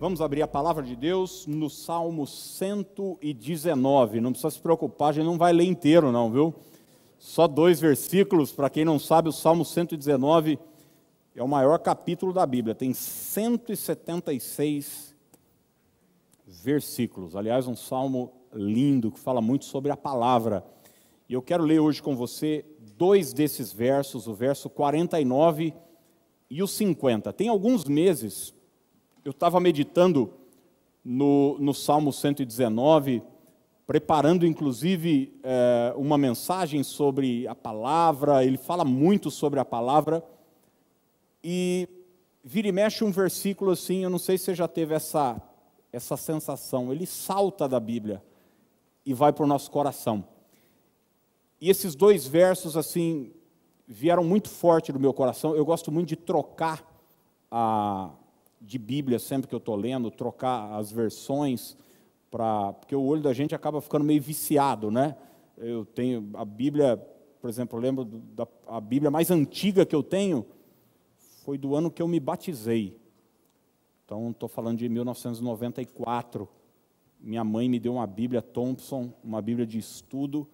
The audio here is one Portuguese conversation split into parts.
Vamos abrir a palavra de Deus no Salmo 119. Não precisa se preocupar, a gente não vai ler inteiro, não, viu? Só dois versículos. Para quem não sabe, o Salmo 119 é o maior capítulo da Bíblia. Tem 176 versículos. Aliás, um salmo lindo que fala muito sobre a palavra. E eu quero ler hoje com você dois desses versos, o verso 49 e o 50. Tem alguns meses, eu estava meditando no, no Salmo 119, preparando inclusive é, uma mensagem sobre a palavra, ele fala muito sobre a palavra, e vira e mexe um versículo assim, eu não sei se você já teve essa, essa sensação, ele salta da Bíblia e vai para o nosso coração. E esses dois versos, assim, vieram muito forte no meu coração. Eu gosto muito de trocar a, de Bíblia sempre que eu estou lendo, trocar as versões, pra, porque o olho da gente acaba ficando meio viciado, né? Eu tenho a Bíblia, por exemplo, eu lembro da a Bíblia mais antiga que eu tenho, foi do ano que eu me batizei. Então, estou falando de 1994. Minha mãe me deu uma Bíblia Thompson, uma Bíblia de estudo,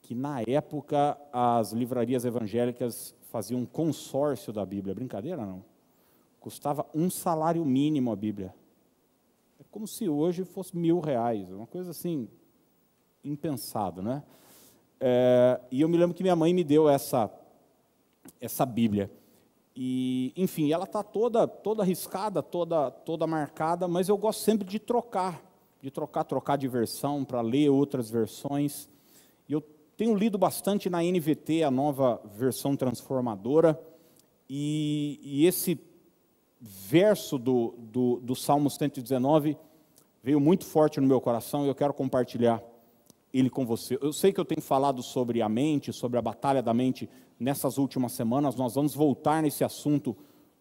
que na época as livrarias evangélicas faziam um consórcio da Bíblia. Brincadeira não? Custava um salário mínimo a Bíblia. É como se hoje fosse mil reais, uma coisa assim, impensado, né? É, e eu me lembro que minha mãe me deu essa, essa Bíblia. E, enfim, ela está toda, toda arriscada, toda, toda marcada, mas eu gosto sempre de trocar, de trocar, trocar de versão para ler outras versões. E eu tenho lido bastante na NVT, a nova versão transformadora, e, e esse verso do, do, do Salmo 119 veio muito forte no meu coração e eu quero compartilhar ele com você. Eu sei que eu tenho falado sobre a mente, sobre a batalha da mente nessas últimas semanas, nós vamos voltar nesse assunto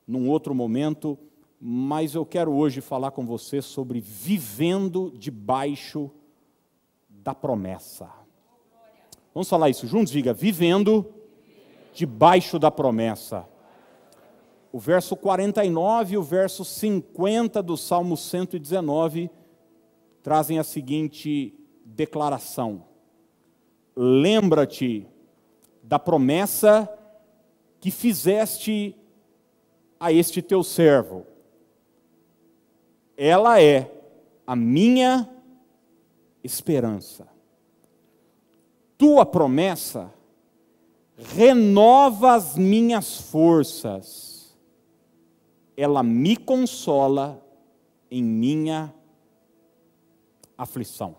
num outro momento, mas eu quero hoje falar com você sobre vivendo debaixo da promessa. Vamos falar isso juntos? Diga, vivendo debaixo da promessa. O verso 49 e o verso 50 do Salmo 119 trazem a seguinte declaração: Lembra-te da promessa que fizeste a este teu servo. Ela é a minha esperança. Tua promessa renova as minhas forças, ela me consola em minha aflição.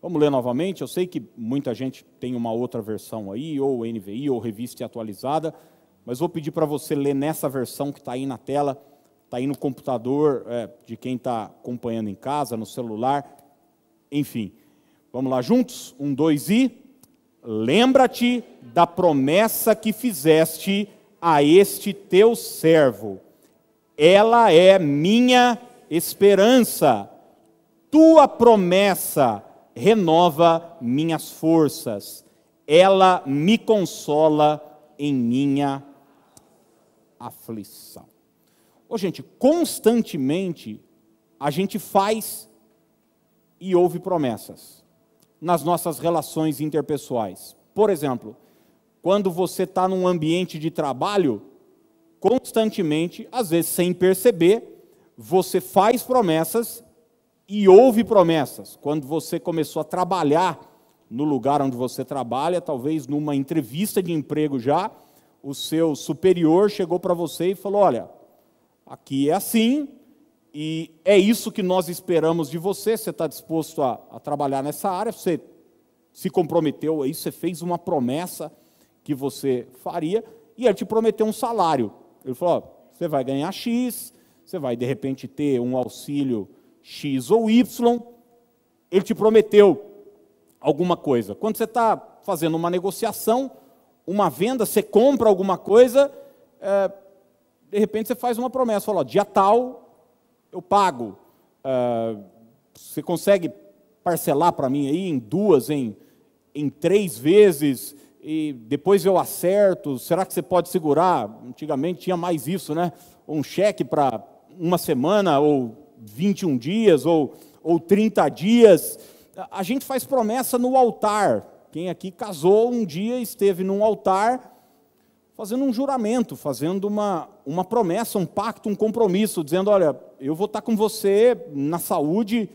Vamos ler novamente. Eu sei que muita gente tem uma outra versão aí, ou NVI, ou revista atualizada, mas vou pedir para você ler nessa versão que está aí na tela, está aí no computador é, de quem está acompanhando em casa, no celular, enfim. Vamos lá juntos? Um, dois e. Lembra-te da promessa que fizeste a este teu servo. Ela é minha esperança. Tua promessa renova minhas forças. Ela me consola em minha aflição. Ô, gente, constantemente a gente faz e ouve promessas nas nossas relações interpessoais. Por exemplo, quando você está num ambiente de trabalho, constantemente, às vezes sem perceber, você faz promessas e ouve promessas. Quando você começou a trabalhar no lugar onde você trabalha, talvez numa entrevista de emprego já, o seu superior chegou para você e falou: Olha, aqui é assim, e é isso que nós esperamos de você. Você está disposto a, a, trabalhar nessa área, você se comprometeu aí, você fez uma promessa que você faria, e ele te prometeu um salário. Ele falou: você vai ganhar X, você vai de repente ter um auxílio X ou Y. Ele te prometeu alguma coisa. Quando você está fazendo uma negociação, uma venda, você compra alguma coisa, é, de repente você faz uma promessa, fala, dia tal eu pago. Uh, você consegue parcelar para mim aí em duas, em, em três vezes, e depois eu acerto? Será que você pode segurar? Antigamente tinha mais isso, né? Um cheque para uma semana ou 21 dias, ou, ou 30 dias. A gente faz promessa no altar. Quem aqui casou um dia esteve num altar fazendo um juramento, fazendo uma, uma promessa, um pacto, um compromisso, dizendo: olha, eu vou estar com você na saúde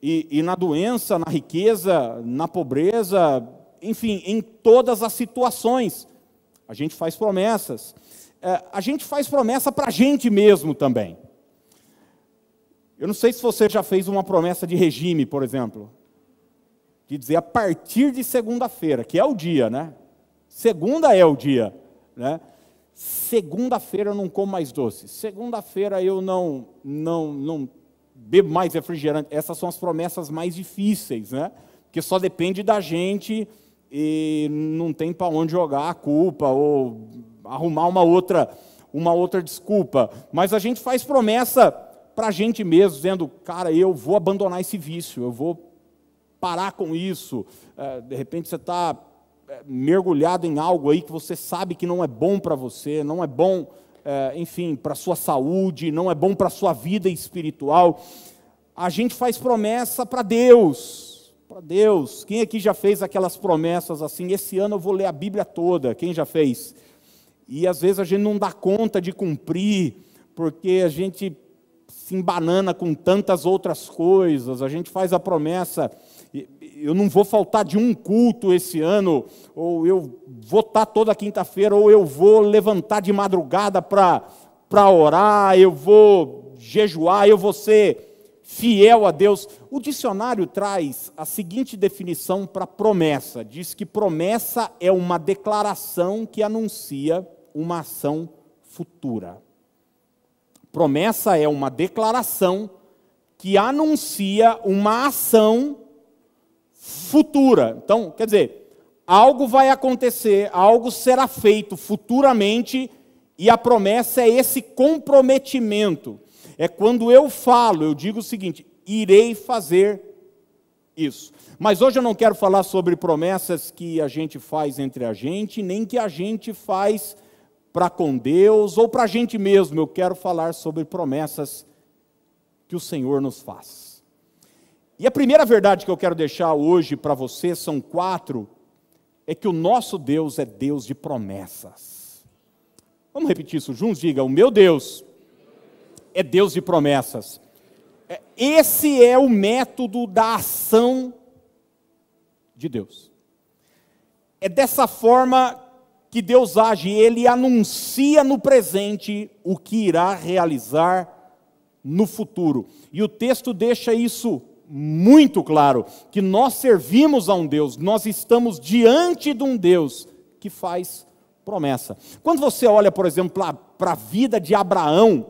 e, e na doença, na riqueza, na pobreza, enfim, em todas as situações. A gente faz promessas. É, a gente faz promessa para a gente mesmo também. Eu não sei se você já fez uma promessa de regime, por exemplo, de dizer a partir de segunda-feira, que é o dia, né? Segunda é o dia né? Segunda-feira eu não como mais doce. Segunda-feira eu não, não, não bebo mais refrigerante. Essas são as promessas mais difíceis, né? Porque só depende da gente e não tem para onde jogar a culpa ou arrumar uma outra, uma outra desculpa. Mas a gente faz promessa para a gente mesmo, dizendo, cara, eu vou abandonar esse vício, eu vou parar com isso. É, de repente você está mergulhado em algo aí que você sabe que não é bom para você, não é bom, é, enfim, para sua saúde, não é bom para sua vida espiritual, a gente faz promessa para Deus, para Deus. Quem aqui já fez aquelas promessas assim? Esse ano eu vou ler a Bíblia toda. Quem já fez? E às vezes a gente não dá conta de cumprir, porque a gente se embanana com tantas outras coisas. A gente faz a promessa eu não vou faltar de um culto esse ano, ou eu vou estar toda quinta-feira, ou eu vou levantar de madrugada para orar, eu vou jejuar, eu vou ser fiel a Deus. O dicionário traz a seguinte definição para promessa: diz que promessa é uma declaração que anuncia uma ação futura. Promessa é uma declaração que anuncia uma ação futura. Então, quer dizer, algo vai acontecer, algo será feito futuramente, e a promessa é esse comprometimento. É quando eu falo, eu digo o seguinte: irei fazer isso. Mas hoje eu não quero falar sobre promessas que a gente faz entre a gente, nem que a gente faz para com Deus ou para a gente mesmo. Eu quero falar sobre promessas que o Senhor nos faz. E a primeira verdade que eu quero deixar hoje para você são quatro: é que o nosso Deus é Deus de promessas. Vamos repetir isso juntos? Diga: o meu Deus é Deus de promessas. É, esse é o método da ação de Deus. É dessa forma que Deus age, ele anuncia no presente o que irá realizar no futuro. E o texto deixa isso muito claro que nós servimos a um Deus, nós estamos diante de um Deus que faz promessa. Quando você olha, por exemplo, para a vida de Abraão,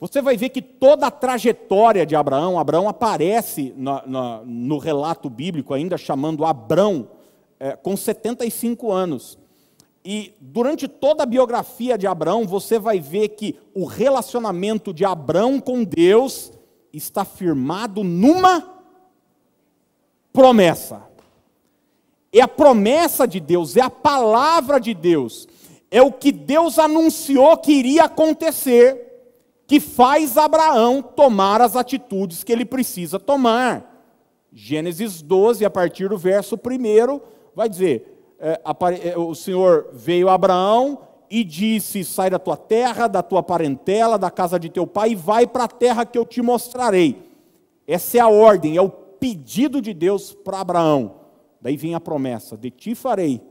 você vai ver que toda a trajetória de Abraão, Abraão aparece na, na, no relato bíblico, ainda chamando Abrão, é, com 75 anos. E durante toda a biografia de Abraão, você vai ver que o relacionamento de Abraão com Deus está firmado numa promessa. É a promessa de Deus, é a palavra de Deus, é o que Deus anunciou que iria acontecer, que faz Abraão tomar as atitudes que ele precisa tomar. Gênesis 12, a partir do verso 1, vai dizer: é, é, o Senhor veio a Abraão e disse: Sai da tua terra, da tua parentela, da casa de teu pai, e vai para a terra que eu te mostrarei. Essa é a ordem, é o pedido de Deus para Abraão. Daí vem a promessa: De ti farei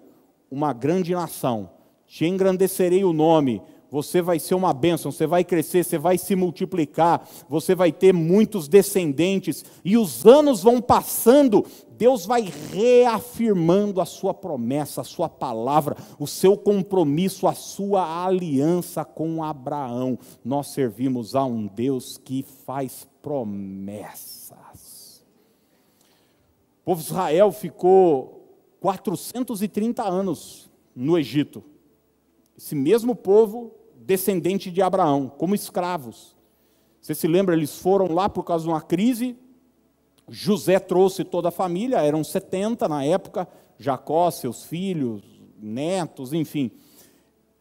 uma grande nação, te engrandecerei o nome, você vai ser uma bênção, você vai crescer, você vai se multiplicar, você vai ter muitos descendentes, e os anos vão passando, Deus vai reafirmando a sua promessa, a sua palavra, o seu compromisso, a sua aliança com Abraão. Nós servimos a um Deus que faz promessas. O povo de Israel ficou 430 anos no Egito. Esse mesmo povo descendente de Abraão, como escravos. Você se lembra, eles foram lá por causa de uma crise. José trouxe toda a família, eram 70 na época, Jacó, seus filhos, netos, enfim.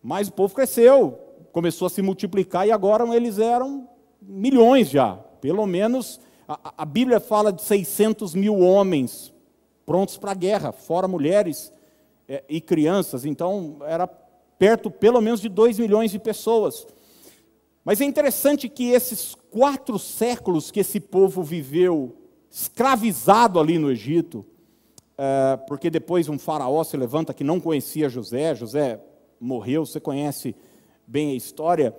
Mas o povo cresceu, começou a se multiplicar e agora eles eram milhões já. pelo menos a, a Bíblia fala de 600 mil homens prontos para a guerra, fora mulheres é, e crianças, então era perto pelo menos de 2 milhões de pessoas. Mas é interessante que esses quatro séculos que esse povo viveu escravizado ali no Egito, é, porque depois um faraó se levanta que não conhecia José, José morreu, você conhece bem a história,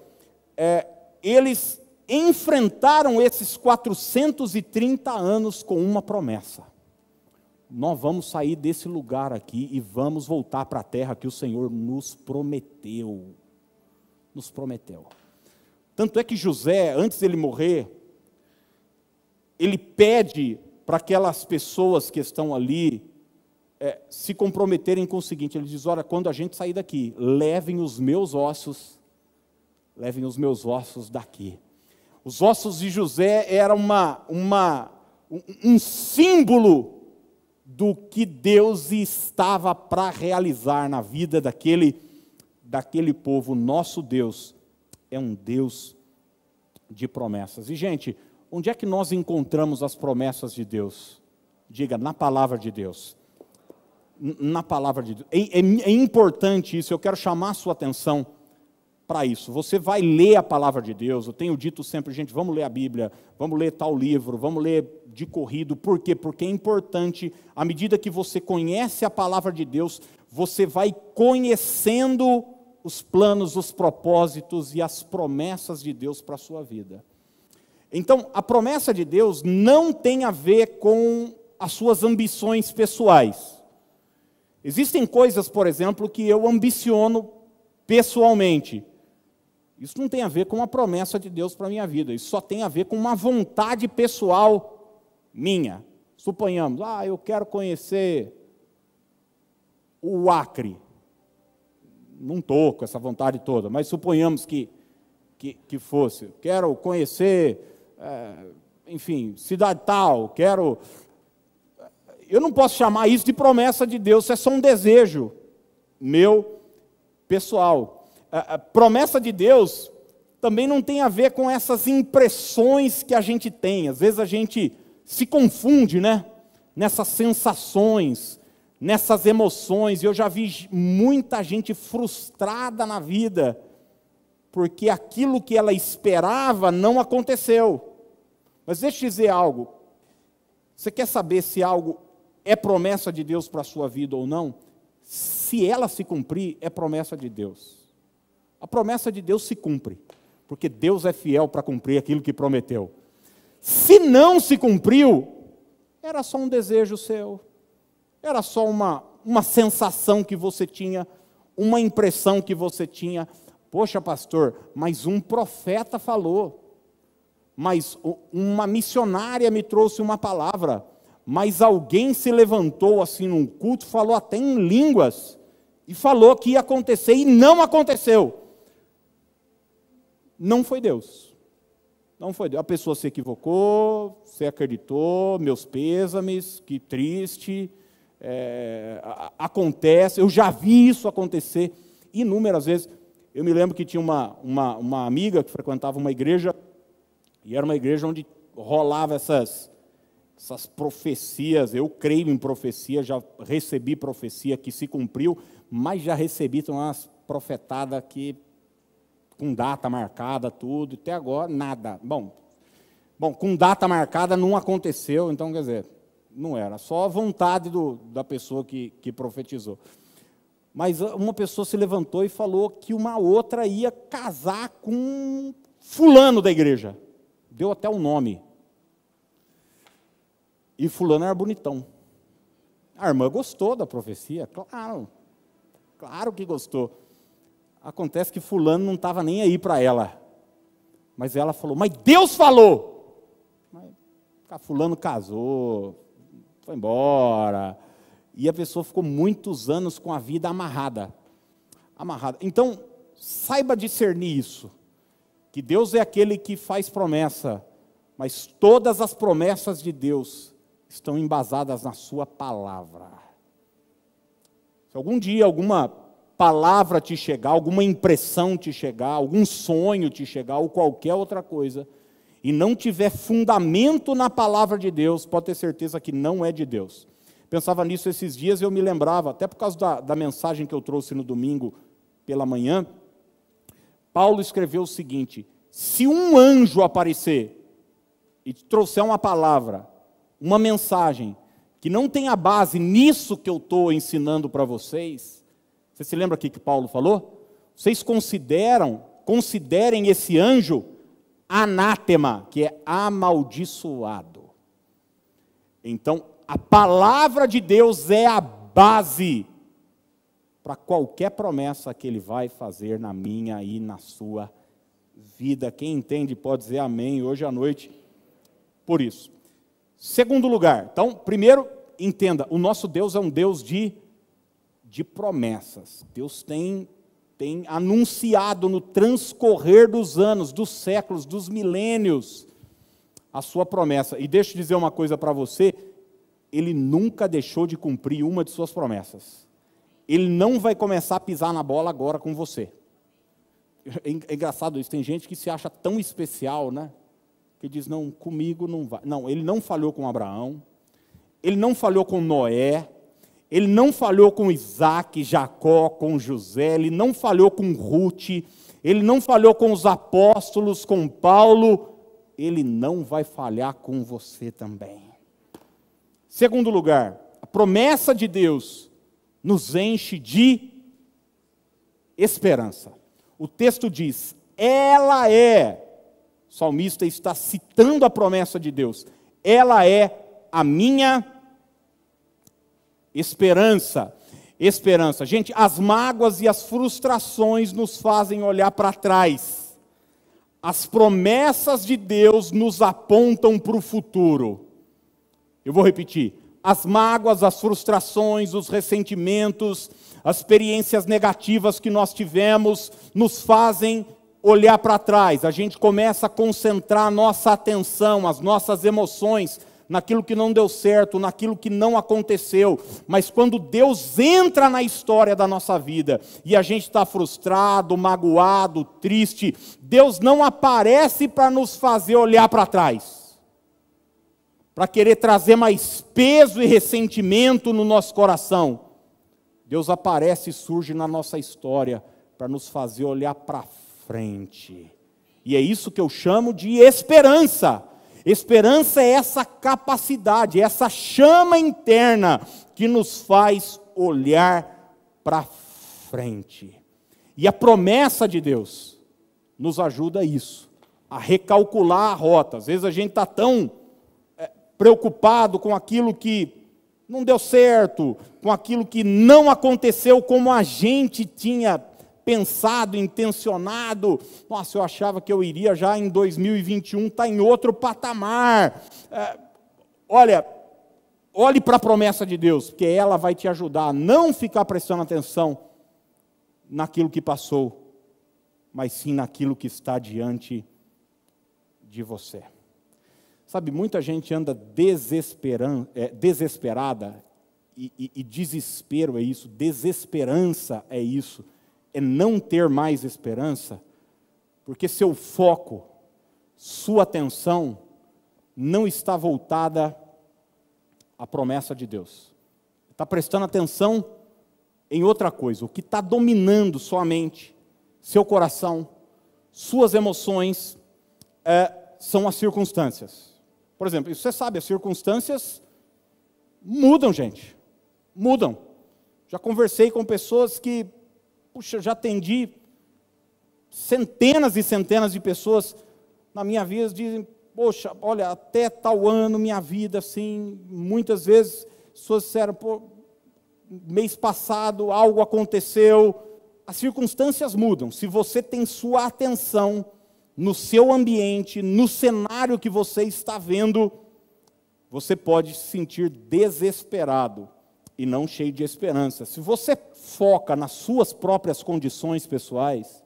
é, eles enfrentaram esses 430 anos com uma promessa. Nós vamos sair desse lugar aqui e vamos voltar para a terra que o Senhor nos prometeu. Nos prometeu. Tanto é que José, antes dele morrer, ele pede para aquelas pessoas que estão ali é, se comprometerem com o seguinte: ele diz, olha, quando a gente sair daqui, levem os meus ossos, levem os meus ossos daqui. Os ossos de José eram uma, uma, um símbolo do que Deus estava para realizar na vida daquele, daquele povo. Nosso Deus é um Deus de promessas. E, gente, onde é que nós encontramos as promessas de Deus? Diga, na palavra de Deus na palavra de Deus. É, é, é, importante isso, eu quero chamar a sua atenção para isso. Você vai ler a palavra de Deus, eu tenho dito sempre, gente, vamos ler a Bíblia, vamos ler tal livro, vamos ler de corrido, por quê? Porque é importante, à medida que você conhece a palavra de Deus, você vai conhecendo os planos, os propósitos e as promessas de Deus para a sua vida. Então, a promessa de Deus não tem a ver com as suas ambições pessoais. Existem coisas, por exemplo, que eu ambiciono pessoalmente. Isso não tem a ver com uma promessa de Deus para a minha vida. Isso só tem a ver com uma vontade pessoal minha. Suponhamos, ah, eu quero conhecer o Acre. Não estou com essa vontade toda, mas suponhamos que, que, que fosse. Quero conhecer, é, enfim, cidade tal, quero eu não posso chamar isso de promessa de Deus, isso é só um desejo meu pessoal. A, promessa de Deus também não tem a ver com essas impressões que a gente tem. Às vezes a gente se confunde, né? Nessas sensações, nessas emoções. Eu já vi muita gente frustrada na vida porque aquilo que ela esperava não aconteceu. Mas deixa eu dizer algo. Você quer saber se algo é promessa de Deus para a sua vida ou não, se ela se cumprir, é promessa de Deus. A promessa de Deus se cumpre, porque Deus é fiel para cumprir aquilo que prometeu. Se não se cumpriu, era só um desejo seu, era só uma, uma sensação que você tinha, uma impressão que você tinha. Poxa, pastor, mas um profeta falou, mas uma missionária me trouxe uma palavra mas alguém se levantou assim num culto, falou até em línguas, e falou que ia acontecer e não aconteceu. Não foi Deus. Não foi Deus. A pessoa se equivocou, se acreditou, meus pêsames, que triste. É, acontece, eu já vi isso acontecer inúmeras vezes. Eu me lembro que tinha uma, uma, uma amiga que frequentava uma igreja, e era uma igreja onde rolava essas essas profecias, eu creio em profecia, já recebi profecia que se cumpriu, mas já recebi umas profetadas que com data marcada, tudo, até agora nada. Bom, bom, com data marcada não aconteceu, então quer dizer, não era, só a vontade do, da pessoa que, que profetizou. Mas uma pessoa se levantou e falou que uma outra ia casar com fulano da igreja. Deu até o um nome. E fulano era bonitão. A irmã gostou da profecia, claro. Claro que gostou. Acontece que fulano não estava nem aí para ela. Mas ela falou, mas Deus falou. Mas, fulano casou, foi embora. E a pessoa ficou muitos anos com a vida amarrada. Amarrada. Então, saiba discernir isso. Que Deus é aquele que faz promessa, mas todas as promessas de Deus estão embasadas na Sua palavra. Se algum dia alguma palavra te chegar, alguma impressão te chegar, algum sonho te chegar, ou qualquer outra coisa, e não tiver fundamento na palavra de Deus, pode ter certeza que não é de Deus. Pensava nisso esses dias e eu me lembrava, até por causa da, da mensagem que eu trouxe no domingo pela manhã. Paulo escreveu o seguinte: se um anjo aparecer e trouxer uma palavra, uma mensagem, que não tem a base nisso que eu estou ensinando para vocês, você se lembra aqui que Paulo falou? Vocês consideram, considerem esse anjo anátema, que é amaldiçoado. Então, a palavra de Deus é a base para qualquer promessa que Ele vai fazer na minha e na sua vida. Quem entende pode dizer amém hoje à noite por isso. Segundo lugar, então, primeiro, entenda: o nosso Deus é um Deus de, de promessas. Deus tem, tem anunciado no transcorrer dos anos, dos séculos, dos milênios, a sua promessa. E deixa eu dizer uma coisa para você: ele nunca deixou de cumprir uma de suas promessas. Ele não vai começar a pisar na bola agora com você. É, é engraçado isso, tem gente que se acha tão especial, né? Que diz, não, comigo não vai. Não, ele não falhou com Abraão, ele não falhou com Noé, ele não falhou com Isaac, Jacó, com José, ele não falhou com Ruth, ele não falhou com os apóstolos, com Paulo, ele não vai falhar com você também. Segundo lugar, a promessa de Deus nos enche de esperança. O texto diz: ela é, o salmista está citando a promessa de Deus, ela é a minha esperança. Esperança. Gente, as mágoas e as frustrações nos fazem olhar para trás. As promessas de Deus nos apontam para o futuro. Eu vou repetir: as mágoas, as frustrações, os ressentimentos, as experiências negativas que nós tivemos nos fazem olhar para trás. A gente começa a concentrar a nossa atenção, as nossas emoções naquilo que não deu certo, naquilo que não aconteceu. Mas quando Deus entra na história da nossa vida e a gente está frustrado, magoado, triste, Deus não aparece para nos fazer olhar para trás para querer trazer mais peso e ressentimento no nosso coração. Deus aparece e surge na nossa história para nos fazer olhar para frente. E é isso que eu chamo de esperança. Esperança é essa capacidade, essa chama interna que nos faz olhar para frente. E a promessa de Deus nos ajuda a isso, a recalcular a rota. Às vezes a gente está tão preocupado com aquilo que não deu certo, com aquilo que não aconteceu como a gente tinha pensado, intencionado. Nossa, eu achava que eu iria já em 2021 estar tá em outro patamar. É, olha, olhe para a promessa de Deus, porque ela vai te ajudar a não ficar prestando atenção naquilo que passou, mas sim naquilo que está diante de você. Sabe, muita gente anda é, desesperada, e, e, e desespero é isso, desesperança é isso, é não ter mais esperança, porque seu foco, sua atenção, não está voltada à promessa de Deus. Está prestando atenção em outra coisa, o que está dominando sua mente, seu coração, suas emoções, é, são as circunstâncias. Por exemplo, você sabe, as circunstâncias mudam, gente. Mudam. Já conversei com pessoas que, puxa, já atendi centenas e centenas de pessoas na minha vida dizem, poxa, olha, até tal ano minha vida assim, muitas vezes pessoas disseram, pô, mês passado algo aconteceu, as circunstâncias mudam. Se você tem sua atenção no seu ambiente, no cenário que você está vendo, você pode se sentir desesperado e não cheio de esperança. Se você foca nas suas próprias condições pessoais,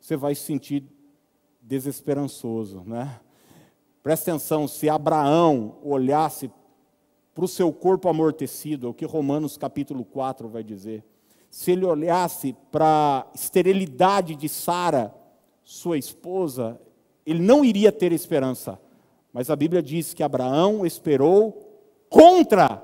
você vai se sentir desesperançoso, né? Presta atenção, se Abraão olhasse para o seu corpo amortecido, é o que Romanos capítulo 4 vai dizer, se ele olhasse para a esterilidade de Sara, sua esposa, ele não iria ter esperança. Mas a Bíblia diz que Abraão esperou contra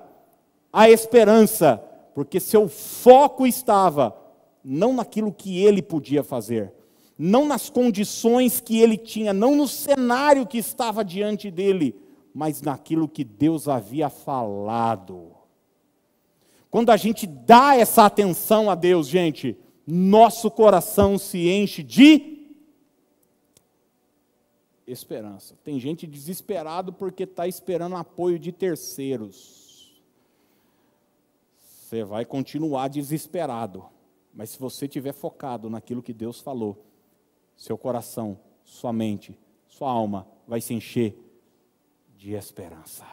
a esperança, porque seu foco estava não naquilo que ele podia fazer, não nas condições que ele tinha, não no cenário que estava diante dele, mas naquilo que Deus havia falado. Quando a gente dá essa atenção a Deus, gente, nosso coração se enche de esperança. Tem gente desesperado porque está esperando apoio de terceiros. Você vai continuar desesperado, mas se você estiver focado naquilo que Deus falou, seu coração, sua mente, sua alma vai se encher de esperança.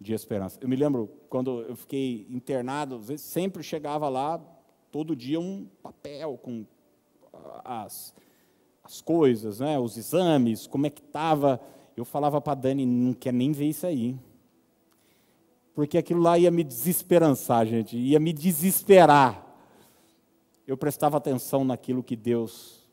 De esperança. Eu me lembro quando eu fiquei internado, sempre chegava lá todo dia um papel com as as coisas, né, os exames, como é que estava. Eu falava para a Dani, não quer nem ver isso aí. Porque aquilo lá ia me desesperançar, gente, ia me desesperar. Eu prestava atenção naquilo que Deus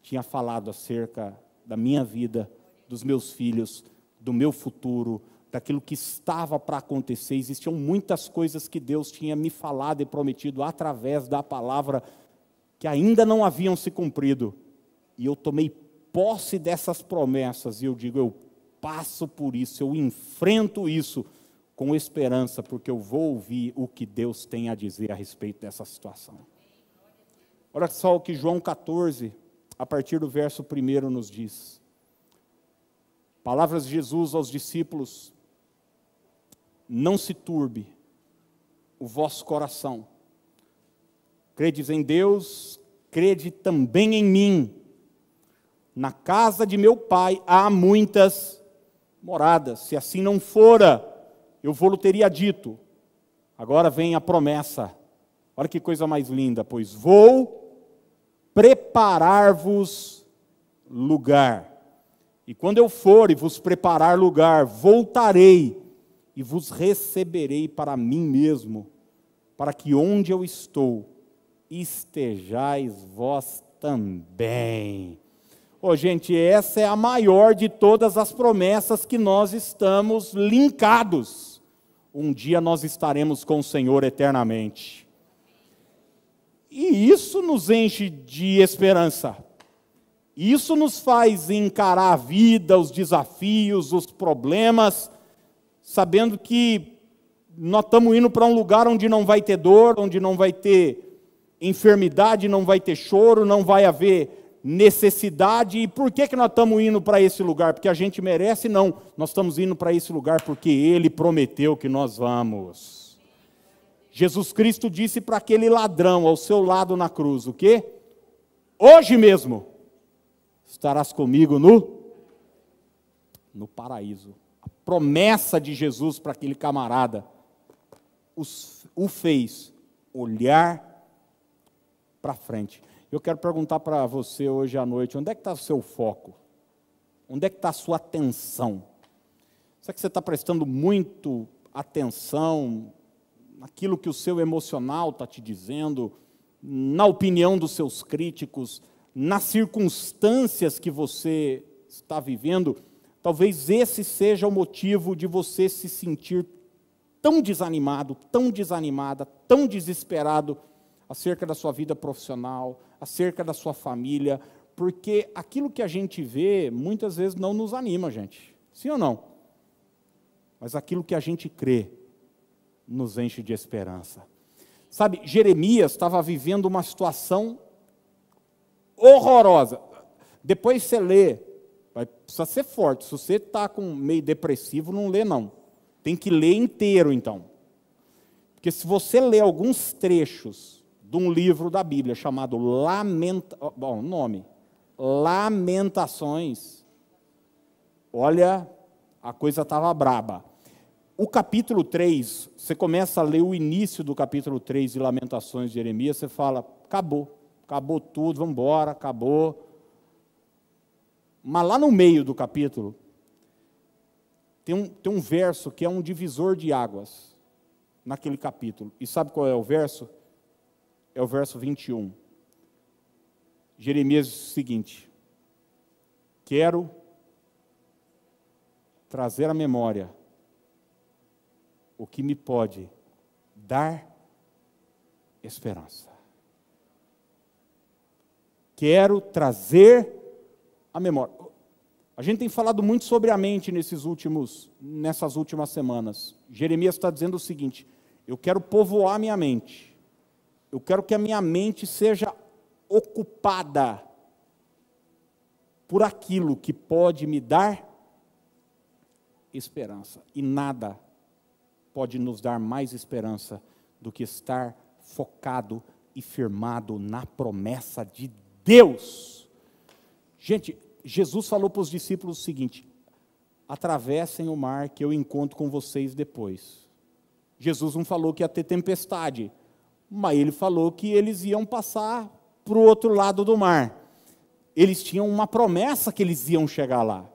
tinha falado acerca da minha vida, dos meus filhos, do meu futuro, daquilo que estava para acontecer. Existiam muitas coisas que Deus tinha me falado e prometido através da palavra que ainda não haviam se cumprido e eu tomei posse dessas promessas, e eu digo, eu passo por isso, eu enfrento isso com esperança, porque eu vou ouvir o que Deus tem a dizer a respeito dessa situação. Olha só o que João 14, a partir do verso 1 nos diz. Palavras de Jesus aos discípulos: Não se turbe o vosso coração. Credes em Deus, crede também em mim. Na casa de meu pai há muitas moradas. Se assim não fora, eu vou teria dito. Agora vem a promessa. Olha que coisa mais linda, pois vou preparar-vos lugar. E quando eu for e vos preparar lugar, voltarei e vos receberei para mim mesmo, para que onde eu estou estejais vós também. Oh, gente, essa é a maior de todas as promessas que nós estamos linkados. Um dia nós estaremos com o Senhor eternamente. E isso nos enche de esperança. Isso nos faz encarar a vida, os desafios, os problemas, sabendo que nós estamos indo para um lugar onde não vai ter dor, onde não vai ter enfermidade, não vai ter choro, não vai haver necessidade. E por que, que nós estamos indo para esse lugar? Porque a gente merece? Não. Nós estamos indo para esse lugar porque Ele prometeu que nós vamos. Jesus Cristo disse para aquele ladrão ao seu lado na cruz: O que? Hoje mesmo estarás comigo no, no paraíso. A promessa de Jesus para aquele camarada os, o fez olhar para frente. Eu quero perguntar para você hoje à noite: onde é que está o seu foco? Onde é que está a sua atenção? Será que você está prestando muito atenção naquilo que o seu emocional está te dizendo, na opinião dos seus críticos, nas circunstâncias que você está vivendo? Talvez esse seja o motivo de você se sentir tão desanimado, tão desanimada, tão desesperado acerca da sua vida profissional, acerca da sua família, porque aquilo que a gente vê muitas vezes não nos anima, gente. Sim ou não? Mas aquilo que a gente crê nos enche de esperança. Sabe, Jeremias estava vivendo uma situação horrorosa. Depois você lê, vai precisar ser forte. Se você está com meio depressivo, não lê não. Tem que ler inteiro então. Porque se você ler alguns trechos de um livro da Bíblia chamado Lamenta, bom, nome, Lamentações. Olha, a coisa estava braba. O capítulo 3, você começa a ler o início do capítulo 3 de Lamentações de Jeremias, você fala, acabou, acabou tudo, vamos embora, acabou. Mas lá no meio do capítulo, tem um, tem um verso que é um divisor de águas, naquele capítulo. E sabe qual é o verso? É o verso 21. Jeremias diz o seguinte: quero trazer à memória o que me pode dar esperança. Quero trazer a memória. A gente tem falado muito sobre a mente nesses últimos, nessas últimas semanas. Jeremias está dizendo o seguinte: eu quero povoar minha mente. Eu quero que a minha mente seja ocupada por aquilo que pode me dar esperança. E nada pode nos dar mais esperança do que estar focado e firmado na promessa de Deus. Gente, Jesus falou para os discípulos o seguinte: atravessem o mar que eu encontro com vocês depois. Jesus não falou que ia ter tempestade, mas ele falou que eles iam passar para o outro lado do mar. Eles tinham uma promessa que eles iam chegar lá.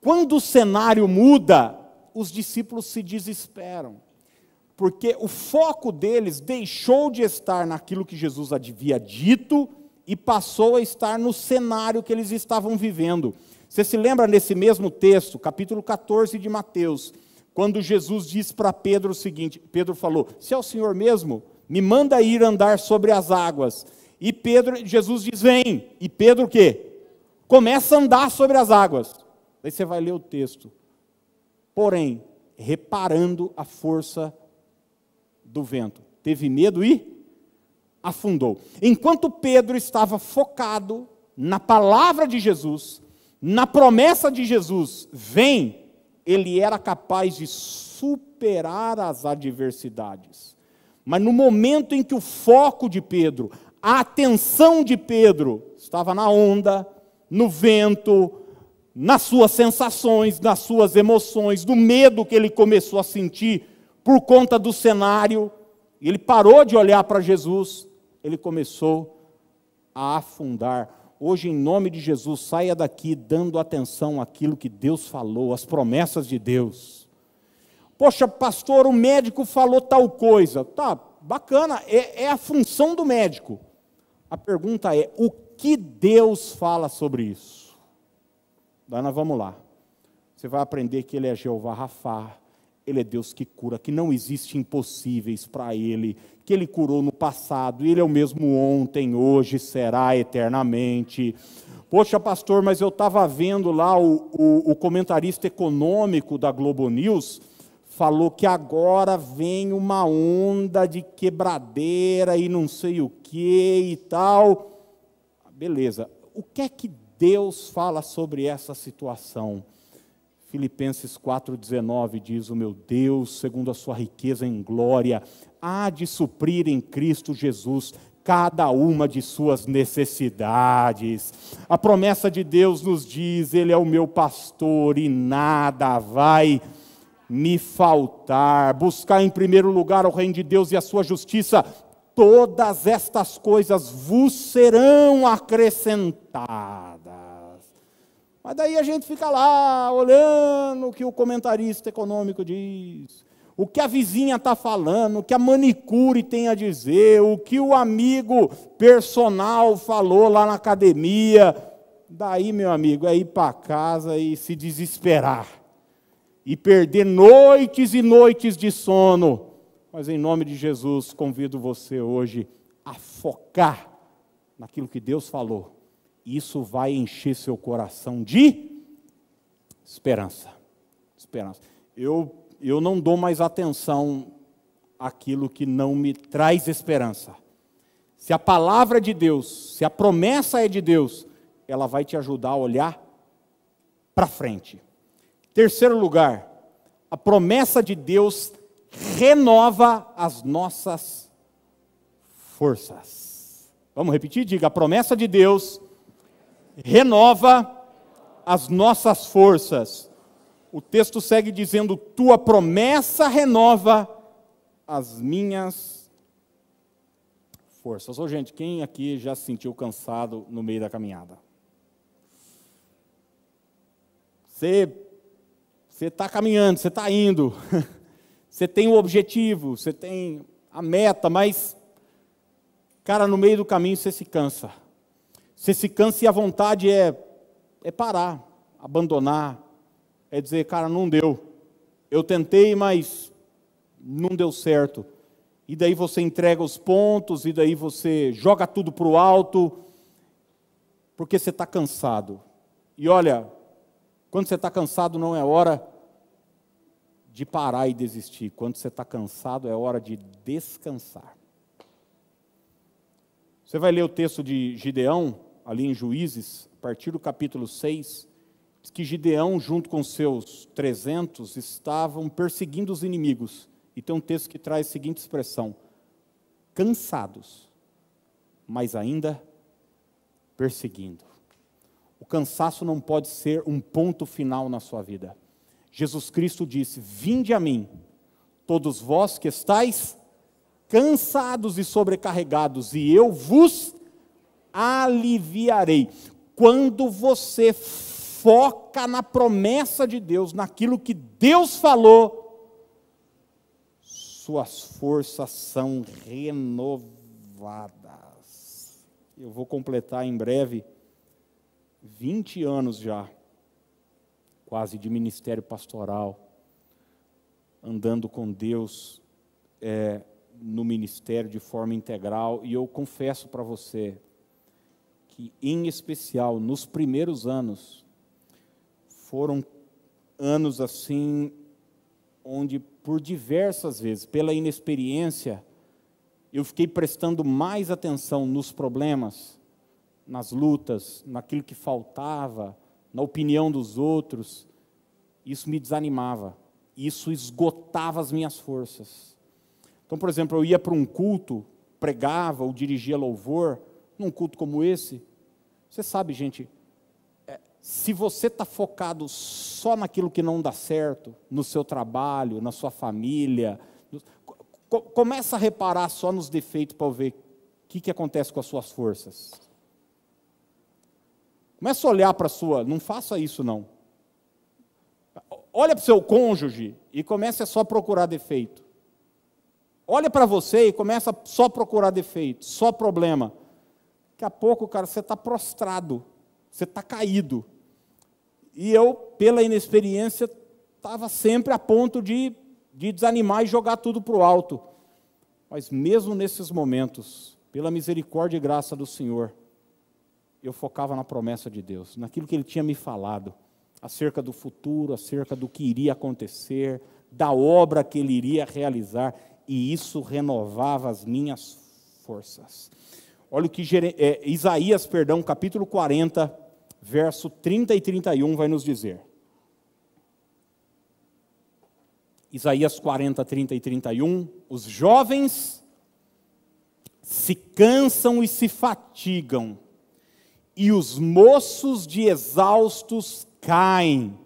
Quando o cenário muda, os discípulos se desesperam, porque o foco deles deixou de estar naquilo que Jesus havia dito e passou a estar no cenário que eles estavam vivendo. Você se lembra nesse mesmo texto, capítulo 14 de Mateus, quando Jesus disse para Pedro o seguinte: Pedro falou, se é o Senhor mesmo, me manda ir andar sobre as águas. E Pedro, Jesus diz: vem. E Pedro o quê? Começa a andar sobre as águas. Daí você vai ler o texto. Porém, reparando a força do vento, teve medo e afundou. Enquanto Pedro estava focado na palavra de Jesus, na promessa de Jesus, vem, ele era capaz de superar as adversidades. Mas no momento em que o foco de Pedro, a atenção de Pedro estava na onda, no vento, nas suas sensações, nas suas emoções, do medo que ele começou a sentir por conta do cenário. Ele parou de olhar para Jesus, ele começou a afundar. Hoje, em nome de Jesus, saia daqui dando atenção àquilo que Deus falou, às promessas de Deus. Poxa, pastor, o médico falou tal coisa. Tá, bacana, é, é a função do médico. A pergunta é: o que Deus fala sobre isso? Daí nós vamos lá. Você vai aprender que Ele é Jeová Rafá, Ele é Deus que cura, que não existe impossíveis para Ele, que Ele curou no passado, Ele é o mesmo ontem, hoje, será eternamente. Poxa, pastor, mas eu estava vendo lá o, o, o comentarista econômico da Globo News falou que agora vem uma onda de quebradeira e não sei o que e tal. Beleza. O que é que Deus fala sobre essa situação? Filipenses 4,19 diz: O meu Deus, segundo a sua riqueza em glória, há de suprir em Cristo Jesus cada uma de suas necessidades. A promessa de Deus nos diz: Ele é o meu pastor e nada vai me faltar, buscar em primeiro lugar o reino de Deus e a sua justiça, todas estas coisas vos serão acrescentadas. Mas daí a gente fica lá olhando o que o comentarista econômico diz, o que a vizinha está falando, o que a manicure tem a dizer, o que o amigo personal falou lá na academia. Daí, meu amigo, é ir para casa e se desesperar e perder noites e noites de sono. Mas em nome de Jesus, convido você hoje a focar naquilo que Deus falou. Isso vai encher seu coração de esperança. Esperança. Eu, eu não dou mais atenção àquilo que não me traz esperança. Se a palavra é de Deus, se a promessa é de Deus, ela vai te ajudar a olhar para frente. Terceiro lugar, a promessa de Deus renova as nossas forças. Vamos repetir? Diga: a promessa de Deus renova as nossas forças. O texto segue dizendo: Tua promessa renova as minhas forças. Ô, gente, quem aqui já se sentiu cansado no meio da caminhada? Você você está caminhando, você está indo, você tem o objetivo, você tem a meta, mas, cara, no meio do caminho você se cansa. Você se cansa e a vontade é é parar, abandonar, é dizer, cara, não deu. Eu tentei, mas não deu certo. E daí você entrega os pontos, e daí você joga tudo para o alto, porque você está cansado. E olha, quando você está cansado, não é hora de parar e desistir. Quando você está cansado, é hora de descansar. Você vai ler o texto de Gideão, ali em Juízes, a partir do capítulo 6, diz que Gideão, junto com seus 300, estavam perseguindo os inimigos. E tem um texto que traz a seguinte expressão: cansados, mas ainda perseguindo. O cansaço não pode ser um ponto final na sua vida. Jesus Cristo disse: Vinde a mim, todos vós que estáis cansados e sobrecarregados, e eu vos aliviarei. Quando você foca na promessa de Deus, naquilo que Deus falou, suas forças são renovadas. Eu vou completar em breve 20 anos já, quase de ministério pastoral, andando com Deus, é, no ministério de forma integral, e eu confesso para você que, em especial, nos primeiros anos, foram anos assim, onde por diversas vezes, pela inexperiência, eu fiquei prestando mais atenção nos problemas, nas lutas, naquilo que faltava, na opinião dos outros. Isso me desanimava, isso esgotava as minhas forças. Então, por exemplo, eu ia para um culto, pregava ou dirigia louvor, num culto como esse. Você sabe, gente, é, se você está focado só naquilo que não dá certo, no seu trabalho, na sua família, co começa a reparar só nos defeitos para ver o que, que acontece com as suas forças. Começa a olhar para a sua, não faça isso não. Olha para o seu cônjuge e comece a só procurar defeito olha para você e começa só procurar defeito, só problema. Daqui a pouco, cara, você está prostrado, você está caído. E eu, pela inexperiência, estava sempre a ponto de, de desanimar e jogar tudo para o alto. Mas mesmo nesses momentos, pela misericórdia e graça do Senhor, eu focava na promessa de Deus, naquilo que Ele tinha me falado, acerca do futuro, acerca do que iria acontecer, da obra que Ele iria realizar e isso renovava as minhas forças. Olha o que é, Isaías, perdão, capítulo 40, verso 30 e 31 vai nos dizer. Isaías 40, 30 e 31, os jovens se cansam e se fatigam, e os moços de exaustos caem,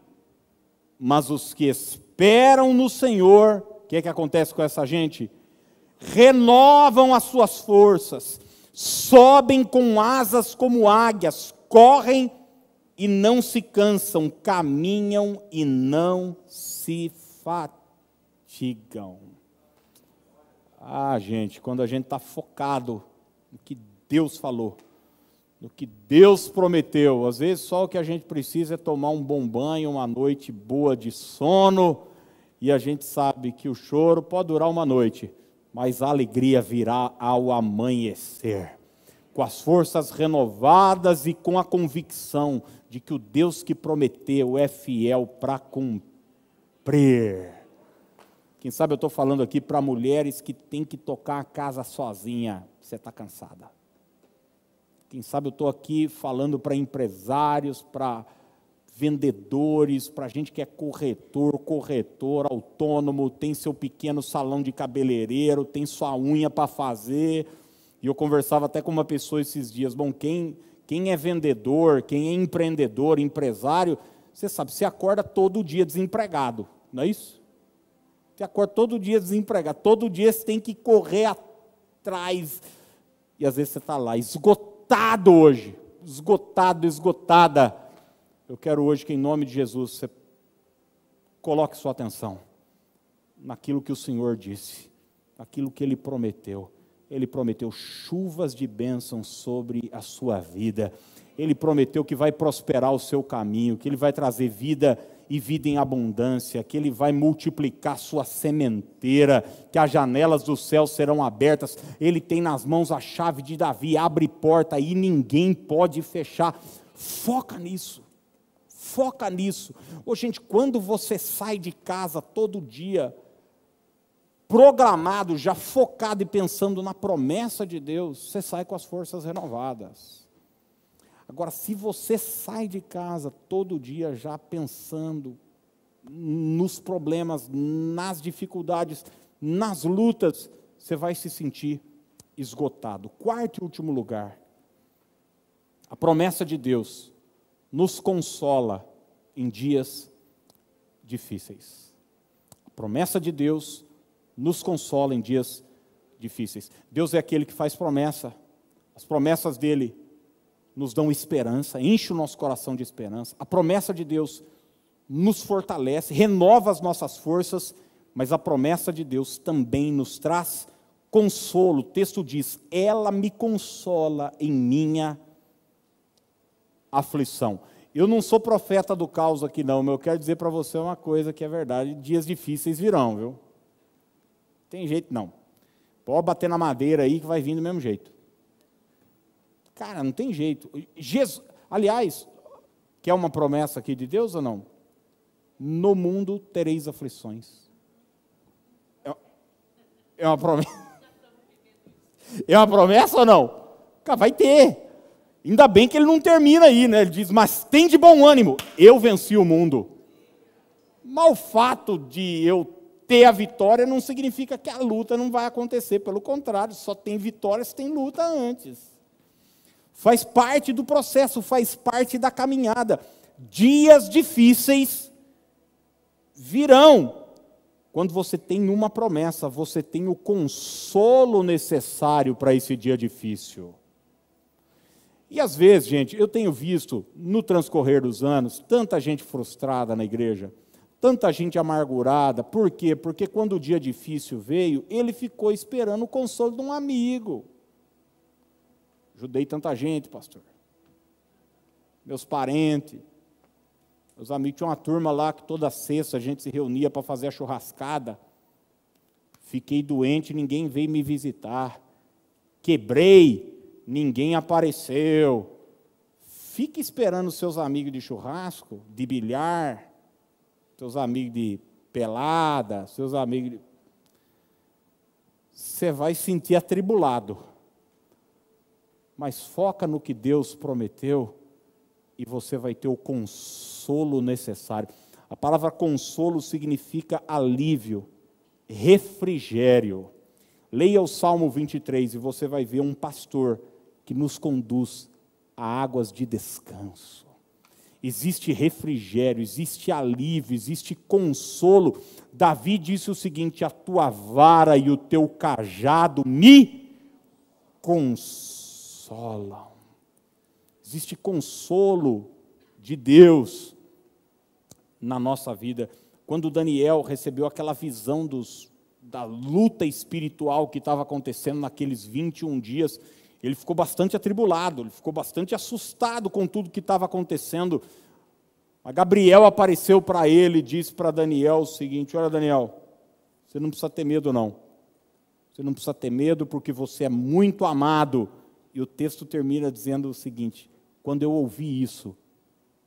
mas os que esperam no Senhor o que, é que acontece com essa gente? Renovam as suas forças, sobem com asas como águias, correm e não se cansam, caminham e não se fatigam. Ah, gente, quando a gente está focado no que Deus falou, no que Deus prometeu, às vezes só o que a gente precisa é tomar um bom banho, uma noite boa de sono e a gente sabe que o choro pode durar uma noite, mas a alegria virá ao amanhecer. Com as forças renovadas e com a convicção de que o Deus que prometeu é fiel para cumprir. Quem sabe eu estou falando aqui para mulheres que têm que tocar a casa sozinha. Você está cansada. Quem sabe eu estou aqui falando para empresários, para vendedores, para gente que é corretor, corretor, autônomo, tem seu pequeno salão de cabeleireiro, tem sua unha para fazer. E eu conversava até com uma pessoa esses dias. Bom, quem, quem é vendedor, quem é empreendedor, empresário, você sabe, você acorda todo dia desempregado, não é isso? Você acorda todo dia desempregado, todo dia você tem que correr atrás. E às vezes você está lá, esgotado hoje, esgotado, esgotada eu quero hoje que, em nome de Jesus, você coloque sua atenção naquilo que o Senhor disse, naquilo que Ele prometeu. Ele prometeu chuvas de bênçãos sobre a sua vida. Ele prometeu que vai prosperar o seu caminho, que Ele vai trazer vida e vida em abundância, que Ele vai multiplicar sua sementeira, que as janelas do céu serão abertas. Ele tem nas mãos a chave de Davi, abre porta e ninguém pode fechar. Foca nisso. Foca nisso. Ô, gente, quando você sai de casa todo dia, programado, já focado e pensando na promessa de Deus, você sai com as forças renovadas. Agora, se você sai de casa todo dia já pensando nos problemas, nas dificuldades, nas lutas, você vai se sentir esgotado. Quarto e último lugar, a promessa de Deus nos consola em dias difíceis. A promessa de Deus nos consola em dias difíceis. Deus é aquele que faz promessa. As promessas dele nos dão esperança, enche o nosso coração de esperança. A promessa de Deus nos fortalece, renova as nossas forças, mas a promessa de Deus também nos traz consolo. O texto diz: Ela me consola em minha aflição. Eu não sou profeta do caos aqui, não, mas eu quero dizer para você uma coisa que é verdade: dias difíceis virão, viu? Tem jeito não. Pode bater na madeira aí que vai vir do mesmo jeito. Cara, não tem jeito. Jesus, aliás, quer uma promessa aqui de Deus ou não? No mundo tereis aflições. É, é uma promessa. É uma promessa ou não? Cara, vai ter. Ainda bem que ele não termina aí, né? Ele diz, mas tem de bom ânimo, eu venci o mundo. Mas o fato de eu ter a vitória não significa que a luta não vai acontecer. Pelo contrário, só tem vitória se tem luta antes faz parte do processo, faz parte da caminhada. Dias difíceis virão. Quando você tem uma promessa, você tem o consolo necessário para esse dia difícil. E às vezes, gente, eu tenho visto no transcorrer dos anos tanta gente frustrada na igreja, tanta gente amargurada. Por quê? Porque quando o dia difícil veio, ele ficou esperando o consolo de um amigo. Ajudei tanta gente, pastor. Meus parentes, meus amigos, tinha uma turma lá que toda sexta a gente se reunia para fazer a churrascada. Fiquei doente, ninguém veio me visitar. Quebrei, ninguém apareceu. Fique esperando seus amigos de churrasco, de bilhar, seus amigos de pelada, seus amigos de... Você vai sentir atribulado mas foca no que Deus prometeu e você vai ter o consolo necessário. A palavra consolo significa alívio, refrigério. Leia o Salmo 23 e você vai ver um pastor que nos conduz a águas de descanso. Existe refrigério, existe alívio, existe consolo. Davi disse o seguinte: A tua vara e o teu cajado me consolam consolam. Existe consolo de Deus na nossa vida. Quando Daniel recebeu aquela visão dos, da luta espiritual que estava acontecendo naqueles 21 dias, ele ficou bastante atribulado, ele ficou bastante assustado com tudo que estava acontecendo. A Gabriel apareceu para ele e disse para Daniel o seguinte: Olha, Daniel, você não precisa ter medo, não. Você não precisa ter medo porque você é muito amado e o texto termina dizendo o seguinte: quando eu ouvi isso,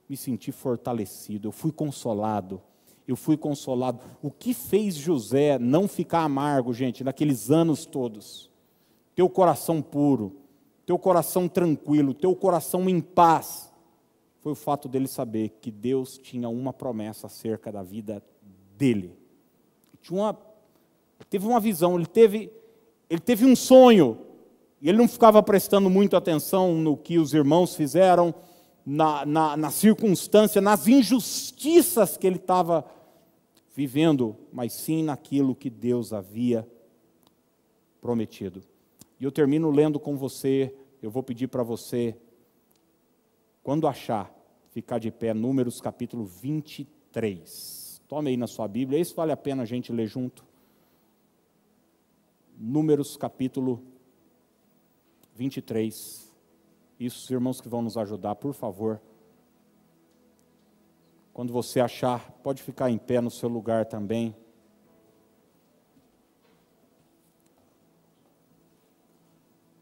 me senti fortalecido, eu fui consolado. Eu fui consolado. O que fez José não ficar amargo, gente, naqueles anos todos? Teu coração puro, teu coração tranquilo, teu coração em paz, foi o fato dele saber que Deus tinha uma promessa acerca da vida dele. Tinha uma, teve uma visão, ele teve, ele teve um sonho, e ele não ficava prestando muito atenção no que os irmãos fizeram, na, na, na circunstância, nas injustiças que ele estava vivendo, mas sim naquilo que Deus havia prometido. E eu termino lendo com você, eu vou pedir para você, quando achar, ficar de pé, Números capítulo 23. Tome aí na sua Bíblia, esse vale a pena a gente ler junto. Números capítulo 23. Isso, os irmãos que vão nos ajudar, por favor. Quando você achar, pode ficar em pé no seu lugar também.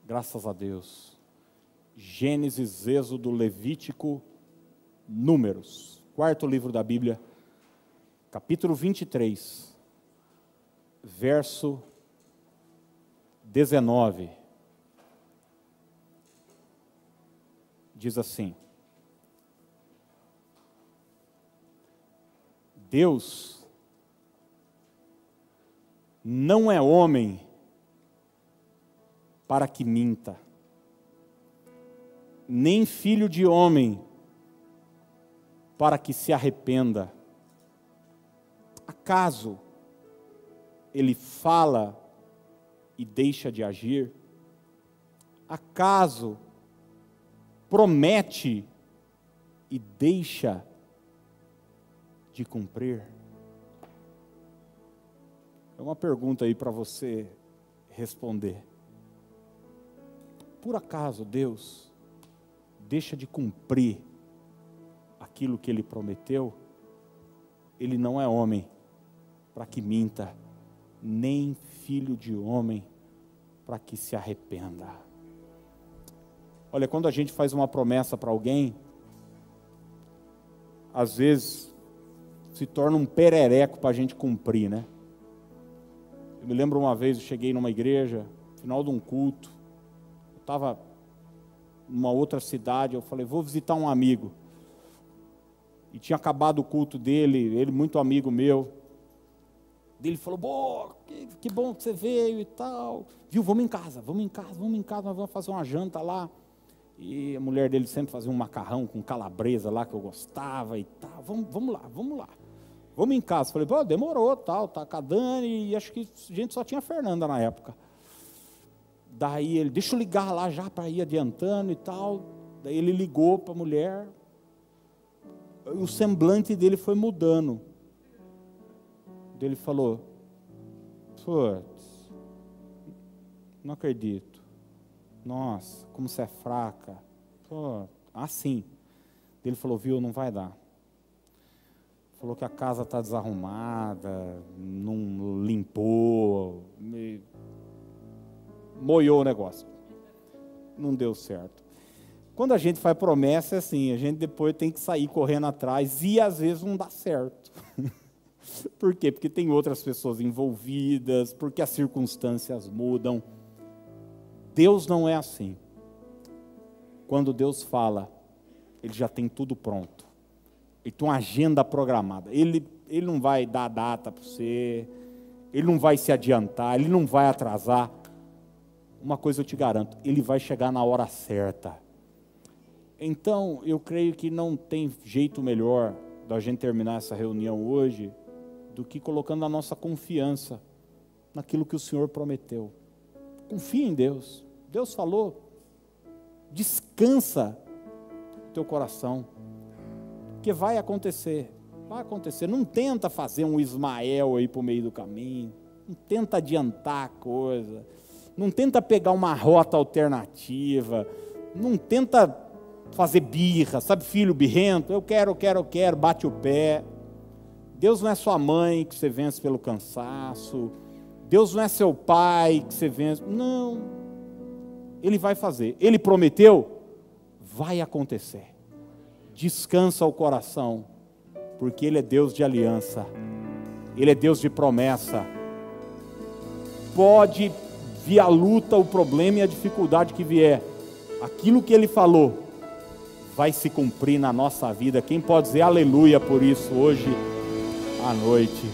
Graças a Deus. Gênesis, Êxodo, Levítico, Números. Quarto livro da Bíblia, capítulo 23, verso 19. Diz assim: Deus não é homem para que minta, nem filho de homem para que se arrependa. Acaso ele fala e deixa de agir? Acaso promete e deixa de cumprir? É uma pergunta aí para você responder. Por acaso Deus deixa de cumprir aquilo que ele prometeu? Ele não é homem para que minta, nem filho de homem para que se arrependa. Olha, quando a gente faz uma promessa para alguém, às vezes se torna um perereco para a gente cumprir, né? Eu me lembro uma vez, eu cheguei numa igreja, final de um culto, eu estava numa outra cidade, eu falei, vou visitar um amigo. E tinha acabado o culto dele, ele muito amigo meu. Ele falou, boa, que, que bom que você veio e tal. Viu, vamos em casa, vamos em casa, vamos em casa, nós vamos fazer uma janta lá. E a mulher dele sempre fazia um macarrão com calabresa lá que eu gostava e tal. Vamos, vamos lá, vamos lá. Vamos em casa. Falei, pô, demorou, tal, tá com a Dani, e acho que a gente só tinha a Fernanda na época. Daí ele, deixa eu ligar lá já para ir adiantando e tal. Daí ele ligou para a mulher. O semblante dele foi mudando. Ele falou, putz, não acredito. Nossa, como você é fraca. Pô, assim. Ele falou, viu, não vai dar falou que a casa está desarrumada, não limpou, me... moiou o negócio. Não deu certo. Quando a gente faz promessa, é assim, a gente depois tem que sair correndo atrás e às vezes não dá certo. Por quê? Porque tem outras pessoas envolvidas, porque as circunstâncias mudam. Deus não é assim. Quando Deus fala, Ele já tem tudo pronto. Ele tem uma agenda programada. Ele, ele não vai dar data para você, ele não vai se adiantar, ele não vai atrasar. Uma coisa eu te garanto, ele vai chegar na hora certa. Então, eu creio que não tem jeito melhor da gente terminar essa reunião hoje do que colocando a nossa confiança naquilo que o Senhor prometeu. Confia em Deus. Deus falou. Descansa teu coração. Porque vai acontecer. Vai acontecer. Não tenta fazer um Ismael aí para o meio do caminho. Não tenta adiantar a coisa. Não tenta pegar uma rota alternativa. Não tenta fazer birra, sabe, filho birrento? Eu quero, eu quero, eu quero, bate o pé. Deus não é sua mãe que você vence pelo cansaço. Deus não é seu pai que você vence. Não. Ele vai fazer. Ele prometeu, vai acontecer descansa o coração, porque Ele é Deus de aliança, Ele é Deus de promessa. Pode vir a luta, o problema e a dificuldade que vier, aquilo que Ele falou vai se cumprir na nossa vida. Quem pode dizer aleluia por isso hoje à noite?